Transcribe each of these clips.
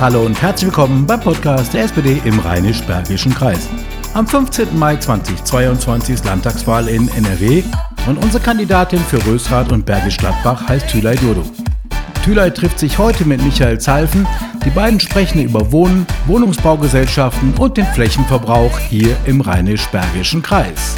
Hallo und herzlich willkommen beim Podcast der SPD im Rheinisch-Bergischen Kreis. Am 15. Mai 2022 ist Landtagswahl in NRW und unsere Kandidatin für Rösrath und Bergisch Gladbach heißt Thülay Dodo. Thülay trifft sich heute mit Michael Zalfen. Die beiden sprechen über Wohnen, Wohnungsbaugesellschaften und den Flächenverbrauch hier im Rheinisch-Bergischen Kreis.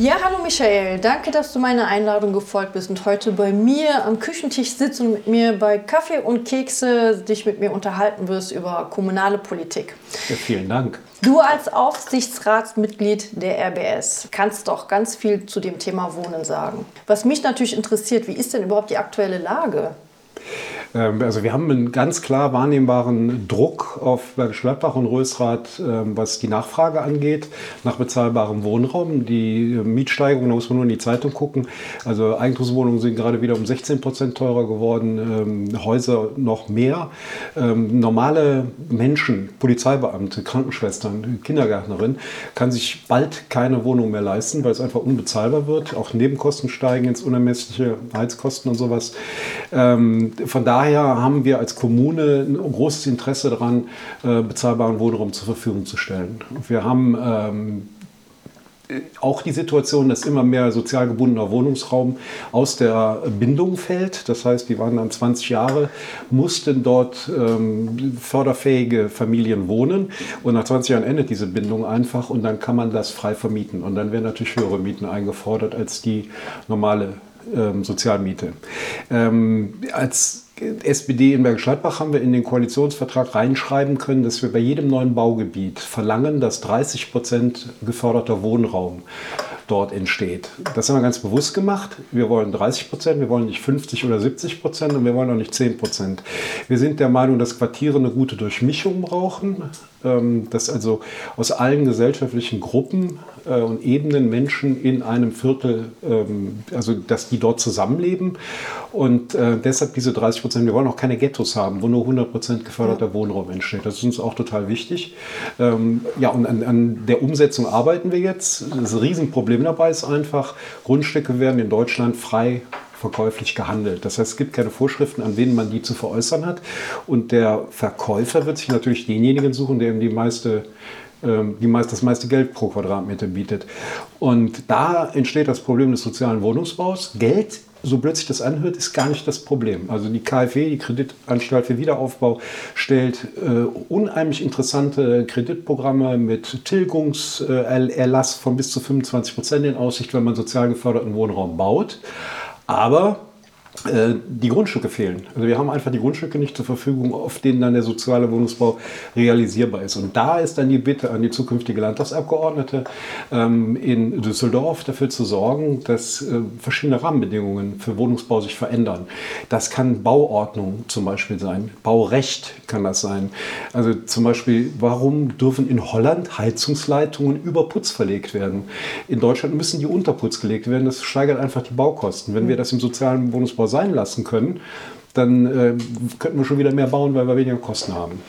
Ja, hallo Michael, danke, dass du meiner Einladung gefolgt bist und heute bei mir am Küchentisch sitzt und mit mir bei Kaffee und Kekse dich mit mir unterhalten wirst über kommunale Politik. Ja, vielen Dank. Du als Aufsichtsratsmitglied der RBS kannst doch ganz viel zu dem Thema Wohnen sagen. Was mich natürlich interessiert, wie ist denn überhaupt die aktuelle Lage? Ähm, also wir haben einen ganz klar wahrnehmbaren Druck auf Bergisch Gladbach und Rösrath, ähm, was die Nachfrage angeht, nach bezahlbarem Wohnraum. Die äh, Mietsteigerung, da muss man nur in die Zeitung gucken. Also Eigentumswohnungen sind gerade wieder um 16 Prozent teurer geworden, ähm, Häuser noch mehr. Normale Menschen, Polizeibeamte, Krankenschwestern, Kindergärtnerinnen, kann sich bald keine Wohnung mehr leisten, weil es einfach unbezahlbar wird. Auch Nebenkosten steigen ins Unermessliche, Heizkosten und sowas. Von daher daher haben wir als Kommune ein großes Interesse daran, äh, bezahlbaren Wohnraum zur Verfügung zu stellen. Wir haben ähm, auch die Situation, dass immer mehr sozial gebundener Wohnungsraum aus der Bindung fällt. Das heißt, die waren dann 20 Jahre, mussten dort ähm, förderfähige Familien wohnen und nach 20 Jahren endet diese Bindung einfach und dann kann man das frei vermieten und dann werden natürlich höhere Mieten eingefordert als die normale ähm, Sozialmiete. Ähm, als SPD in Bergisch Gladbach haben wir in den Koalitionsvertrag reinschreiben können, dass wir bei jedem neuen Baugebiet verlangen, dass 30 Prozent geförderter Wohnraum dort entsteht. Das haben wir ganz bewusst gemacht. Wir wollen 30 Prozent, wir wollen nicht 50 oder 70 Prozent und wir wollen auch nicht 10 Prozent. Wir sind der Meinung, dass Quartiere eine gute Durchmischung brauchen, dass also aus allen gesellschaftlichen Gruppen äh, und Ebenen Menschen in einem Viertel, ähm, also dass die dort zusammenleben und äh, deshalb diese 30 Prozent. Wir wollen auch keine Ghettos haben, wo nur 100 Prozent geförderter Wohnraum entsteht. Das ist uns auch total wichtig. Ähm, ja, und an, an der Umsetzung arbeiten wir jetzt. Das Riesenproblem dabei ist einfach, Grundstücke werden in Deutschland frei verkäuflich gehandelt. Das heißt, es gibt keine Vorschriften, an wen man die zu veräußern hat. Und der Verkäufer wird sich natürlich denjenigen suchen, der ihm die meiste ähm, die meist, das meiste Geld pro Quadratmeter bietet. Und da entsteht das Problem des sozialen Wohnungsbaus. Geld so plötzlich das anhört, ist gar nicht das Problem. Also die KfW, die Kreditanstalt für Wiederaufbau, stellt äh, unheimlich interessante Kreditprogramme mit Tilgungserlass von bis zu 25 Prozent in Aussicht, wenn man sozial geförderten Wohnraum baut. Aber die Grundstücke fehlen. Also wir haben einfach die Grundstücke nicht zur Verfügung, auf denen dann der soziale Wohnungsbau realisierbar ist. Und da ist dann die Bitte an die zukünftige Landtagsabgeordnete ähm, in Düsseldorf dafür zu sorgen, dass äh, verschiedene Rahmenbedingungen für Wohnungsbau sich verändern. Das kann Bauordnung zum Beispiel sein, Baurecht kann das sein. Also zum Beispiel, warum dürfen in Holland Heizungsleitungen über Putz verlegt werden? In Deutschland müssen die unter Putz gelegt werden. Das steigert einfach die Baukosten. Wenn wir das im sozialen Wohnungsbau sein lassen können, dann äh, könnten wir schon wieder mehr bauen, weil wir weniger Kosten haben.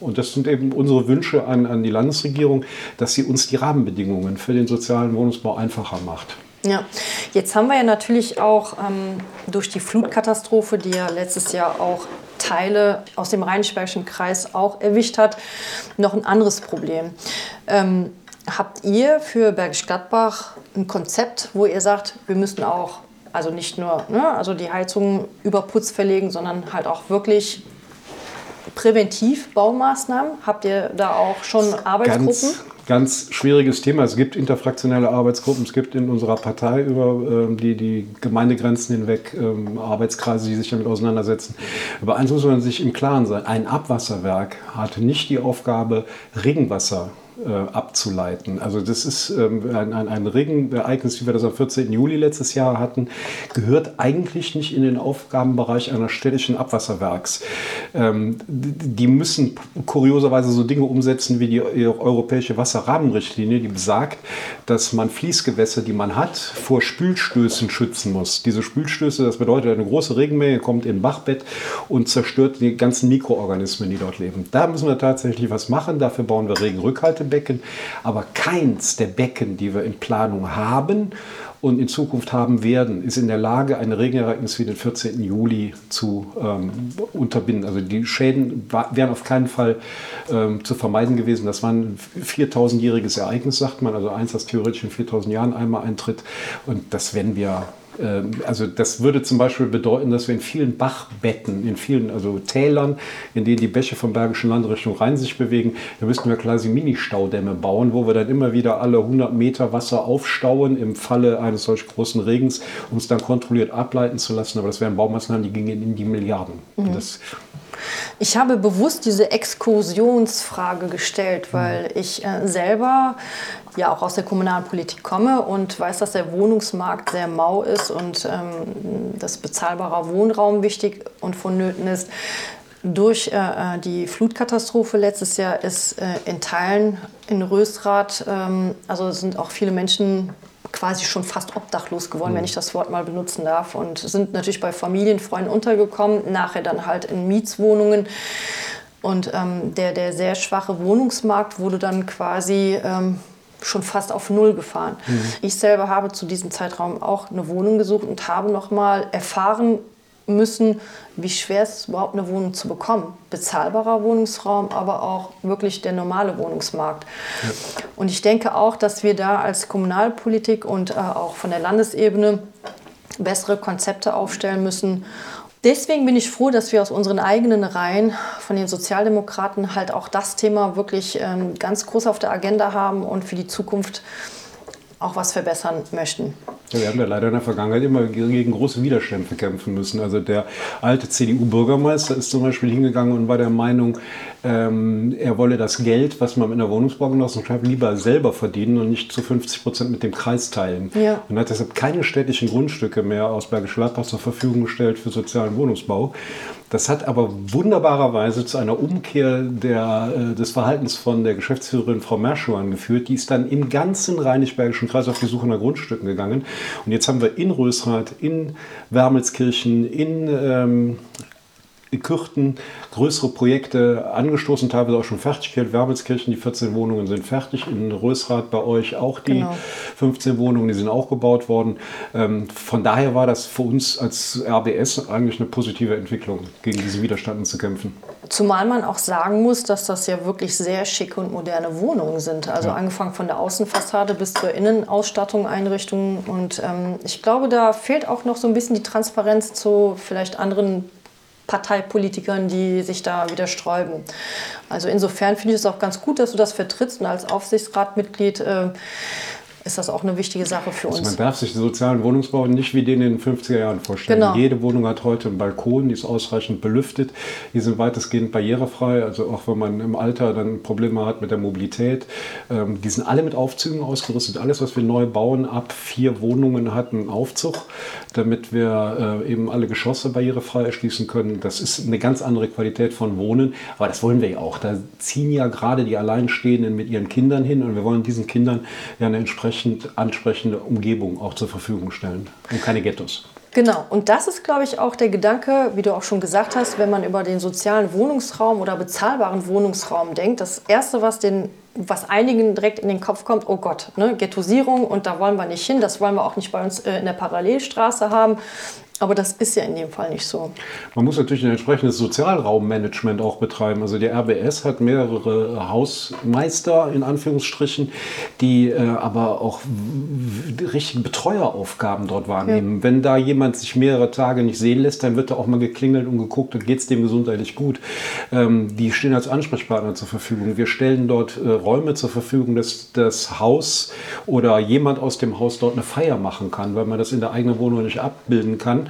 Und das sind eben unsere Wünsche an, an die Landesregierung, dass sie uns die Rahmenbedingungen für den sozialen Wohnungsbau einfacher macht. Ja, jetzt haben wir ja natürlich auch ähm, durch die Flutkatastrophe, die ja letztes Jahr auch Teile aus dem Rheinisch-Bergischen Kreis auch erwischt hat, noch ein anderes Problem. Ähm, habt ihr für Bergisch Gladbach ein Konzept, wo ihr sagt, wir müssen auch also nicht nur ne, also die Heizung über Putz verlegen, sondern halt auch wirklich präventiv Baumaßnahmen. Habt ihr da auch schon Arbeitsgruppen? Ganz, ganz schwieriges Thema. Es gibt interfraktionelle Arbeitsgruppen. Es gibt in unserer Partei über ähm, die, die Gemeindegrenzen hinweg ähm, Arbeitskreise, die sich damit auseinandersetzen. Aber eins muss man sich im Klaren sein. Ein Abwasserwerk hat nicht die Aufgabe, Regenwasser äh, abzuleiten. Also das ist ähm, ein, ein, ein Regenereignis, wie wir das am 14. Juli letztes Jahr hatten, gehört eigentlich nicht in den Aufgabenbereich einer städtischen Abwasserwerks. Ähm, die müssen kurioserweise so Dinge umsetzen wie die europäische Wasserrahmenrichtlinie, die besagt, dass man Fließgewässer, die man hat, vor Spülstößen schützen muss. Diese Spülstöße, das bedeutet, eine große Regenmenge kommt in ein Bachbett und zerstört die ganzen Mikroorganismen, die dort leben. Da müssen wir tatsächlich was machen. Dafür bauen wir Regenrückhalte Becken, aber keins der Becken, die wir in Planung haben und in Zukunft haben werden, ist in der Lage, ein Regenereignis wie den 14. Juli zu ähm, unterbinden. Also die Schäden wären auf keinen Fall ähm, zu vermeiden gewesen. Das war ein 4000-jähriges Ereignis, sagt man, also eins, das theoretisch in 4000 Jahren einmal eintritt. Und das werden wir also das würde zum Beispiel bedeuten, dass wir in vielen Bachbetten, in vielen also Tälern, in denen die Bäche vom Bergischen Land Richtung Rhein sich bewegen, da müssten wir quasi Mini-Staudämme bauen, wo wir dann immer wieder alle 100 Meter Wasser aufstauen im Falle eines solch großen Regens, um es dann kontrolliert ableiten zu lassen. Aber das wären Baumaßnahmen, die gingen in die Milliarden. Mhm. Das, ich habe bewusst diese Exkursionsfrage gestellt, weil mhm. ich äh, selber ja auch aus der kommunalen Politik komme und weiß, dass der Wohnungsmarkt sehr mau ist und ähm, dass bezahlbarer Wohnraum wichtig und vonnöten ist. Durch äh, äh, die Flutkatastrophe letztes Jahr ist äh, in Teilen in Rösrath, ähm, also sind auch viele Menschen quasi schon fast obdachlos geworden, mhm. wenn ich das Wort mal benutzen darf. Und sind natürlich bei Familienfreunden untergekommen, nachher dann halt in Mietswohnungen. Und ähm, der, der sehr schwache Wohnungsmarkt wurde dann quasi ähm, schon fast auf Null gefahren. Mhm. Ich selber habe zu diesem Zeitraum auch eine Wohnung gesucht und habe noch mal erfahren müssen, wie schwer es ist, überhaupt eine Wohnung zu bekommen. Bezahlbarer Wohnungsraum, aber auch wirklich der normale Wohnungsmarkt. Ja. Und ich denke auch, dass wir da als Kommunalpolitik und äh, auch von der Landesebene bessere Konzepte aufstellen müssen. Deswegen bin ich froh, dass wir aus unseren eigenen Reihen von den Sozialdemokraten halt auch das Thema wirklich ähm, ganz groß auf der Agenda haben und für die Zukunft auch was verbessern möchten. Ja, wir haben ja leider in der Vergangenheit immer gegen große Widerstände kämpfen müssen. Also der alte CDU-Bürgermeister ist zum Beispiel hingegangen und war der Meinung, ähm, er wolle das Geld, was man in der Wohnungsbaugenossenschaft lieber selber verdienen und nicht zu 50 Prozent mit dem Kreis teilen. Ja. Und hat deshalb keine städtischen Grundstücke mehr aus Bergisch Gladbach zur Verfügung gestellt für sozialen Wohnungsbau. Das hat aber wunderbarerweise zu einer Umkehr der, äh, des Verhaltens von der Geschäftsführerin Frau Merschuan geführt. Die ist dann im ganzen Rheinisch-Bergischen Kreis auf die Suche nach Grundstücken gegangen. Und jetzt haben wir in Rösrath, in Wermelskirchen, in ähm, Kürten größere Projekte angestoßen, teilweise auch schon fertiggestellt. Wermelskirchen, die 14 Wohnungen sind fertig. In Rösrath bei euch auch die genau. 15 Wohnungen, die sind auch gebaut worden. Ähm, von daher war das für uns als RBS eigentlich eine positive Entwicklung, gegen diesen Widerstand zu kämpfen. Zumal man auch sagen muss, dass das ja wirklich sehr schicke und moderne Wohnungen sind. Also ja. angefangen von der Außenfassade bis zur Innenausstattung, Einrichtungen. Und ähm, ich glaube, da fehlt auch noch so ein bisschen die Transparenz zu vielleicht anderen Parteipolitikern, die sich da wieder sträuben. Also insofern finde ich es auch ganz gut, dass du das vertrittst und als Aufsichtsratmitglied äh, ist das auch eine wichtige Sache für also uns. Also man darf sich den sozialen Wohnungsbau nicht wie den in den 50er Jahren vorstellen. Genau. Jede Wohnung hat heute einen Balkon, die ist ausreichend belüftet, die sind weitestgehend barrierefrei, also auch wenn man im Alter dann Probleme hat mit der Mobilität. Ähm, die sind alle mit Aufzügen ausgerüstet. Alles, was wir neu bauen, ab vier Wohnungen hat einen Aufzug, damit wir äh, eben alle Geschosse barrierefrei erschließen können. Das ist eine ganz andere Qualität von Wohnen, aber das wollen wir ja auch. Da ziehen ja gerade die Alleinstehenden mit ihren Kindern hin und wir wollen diesen Kindern ja eine entsprechende entsprechend ansprechende Umgebung auch zur Verfügung stellen und keine Ghettos. Genau, und das ist, glaube ich, auch der Gedanke, wie du auch schon gesagt hast, wenn man über den sozialen Wohnungsraum oder bezahlbaren Wohnungsraum denkt. Das Erste, was, den, was einigen direkt in den Kopf kommt, oh Gott, ne, Ghettosierung und da wollen wir nicht hin, das wollen wir auch nicht bei uns äh, in der Parallelstraße haben. Aber das ist ja in dem Fall nicht so. Man muss natürlich ein entsprechendes Sozialraummanagement auch betreiben. Also die RBS hat mehrere Hausmeister in Anführungsstrichen, die äh, aber auch richtige Betreueraufgaben dort wahrnehmen. Ja. Wenn da jemand sich mehrere Tage nicht sehen lässt, dann wird da auch mal geklingelt und geguckt, geht es dem gesundheitlich gut. Ähm, die stehen als Ansprechpartner zur Verfügung. Wir stellen dort äh, Räume zur Verfügung, dass das Haus oder jemand aus dem Haus dort eine Feier machen kann, weil man das in der eigenen Wohnung nicht abbilden kann.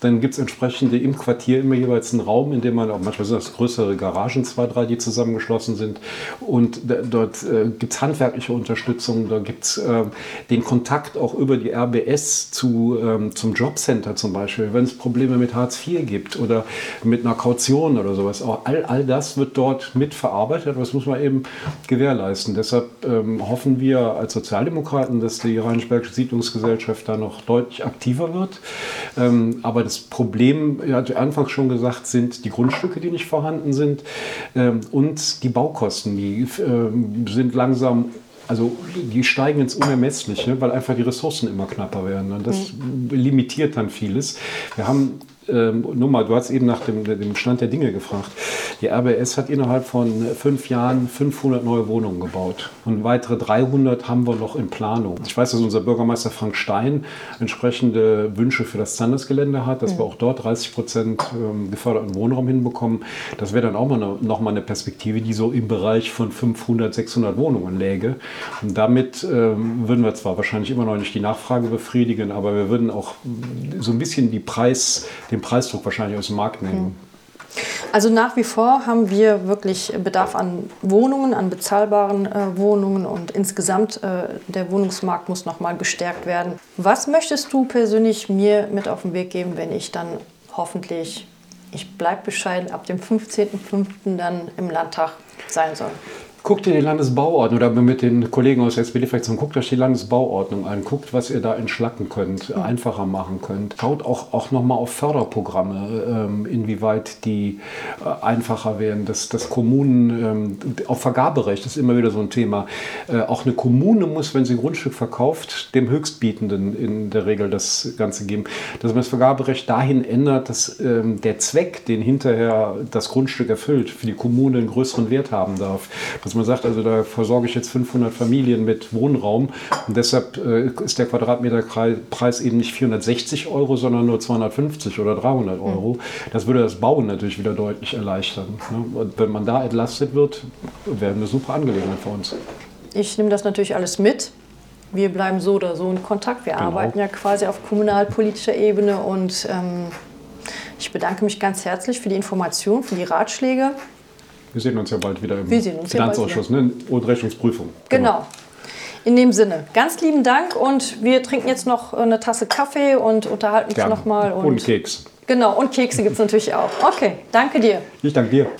Dann gibt es entsprechende im Quartier immer jeweils einen Raum, in dem man auch manchmal sind das größere Garagen, zwei, drei, die zusammengeschlossen sind. Und dort äh, gibt es handwerkliche Unterstützung, da gibt es äh, den Kontakt auch über die RBS zu, ähm, zum Jobcenter zum Beispiel, wenn es Probleme mit Hartz IV gibt oder mit einer Kaution oder sowas. Auch all, all das wird dort mitverarbeitet, das muss man eben gewährleisten. Deshalb ähm, hoffen wir als Sozialdemokraten, dass die Rheinisch-Bergische Siedlungsgesellschaft da noch deutlich aktiver wird. Ähm, aber das Problem, ja, anfangs schon gesagt, sind die Grundstücke, die nicht vorhanden sind ähm, und die Baukosten, die ähm, sind langsam also die steigen ins Unermessliche, weil einfach die Ressourcen immer knapper werden. Und das mhm. limitiert dann vieles. Wir haben ähm, nur mal, du hast eben nach dem, dem Stand der Dinge gefragt. Die RBS hat innerhalb von fünf Jahren 500 neue Wohnungen gebaut und weitere 300 haben wir noch in Planung. Ich weiß, dass unser Bürgermeister Frank Stein entsprechende Wünsche für das Zandesgelände hat, dass mhm. wir auch dort 30 Prozent ähm, geförderten Wohnraum hinbekommen. Das wäre dann auch mal eine, noch mal eine Perspektive, die so im Bereich von 500, 600 Wohnungen läge. Und damit ähm, würden wir zwar wahrscheinlich immer noch nicht die Nachfrage befriedigen, aber wir würden auch so ein bisschen die Preis, den Preisdruck wahrscheinlich aus dem Markt nehmen. Mhm. Also nach wie vor haben wir wirklich Bedarf an Wohnungen, an bezahlbaren äh, Wohnungen und insgesamt äh, der Wohnungsmarkt muss nochmal gestärkt werden. Was möchtest du persönlich mir mit auf den Weg geben, wenn ich dann hoffentlich, ich bleibe bescheiden, ab dem 15.05. dann im Landtag sein soll? Guckt ihr die Landesbauordnung oder mit den Kollegen aus der SPD-Fraktion, guckt euch die Landesbauordnung an, guckt, was ihr da entschlacken könnt, ja. einfacher machen könnt. Schaut auch, auch nochmal auf Förderprogramme, ähm, inwieweit die äh, einfacher werden, dass, dass Kommunen, ähm, auch Vergaberecht ist immer wieder so ein Thema. Äh, auch eine Kommune muss, wenn sie ein Grundstück verkauft, dem Höchstbietenden in der Regel das Ganze geben. Dass man das Vergaberecht dahin ändert, dass ähm, der Zweck, den hinterher das Grundstück erfüllt, für die Kommune einen größeren Wert haben darf. Das dass man sagt, also da versorge ich jetzt 500 Familien mit Wohnraum und deshalb äh, ist der Quadratmeterpreis eben nicht 460 Euro, sondern nur 250 oder 300 hm. Euro. Das würde das Bauen natürlich wieder deutlich erleichtern. Ne? Und wenn man da entlastet wird, wäre eine super Angelegenheit für uns. Ich nehme das natürlich alles mit. Wir bleiben so oder so in Kontakt. Wir genau. arbeiten ja quasi auf kommunalpolitischer Ebene und ähm, ich bedanke mich ganz herzlich für die Information, für die Ratschläge. Wir sehen uns ja bald wieder im Finanzausschuss ja ne? und Rechnungsprüfung. Genau. genau. In dem Sinne, ganz lieben Dank und wir trinken jetzt noch eine Tasse Kaffee und unterhalten uns nochmal. Und, und Keks. Genau, und Kekse gibt es natürlich auch. Okay, danke dir. Ich danke dir.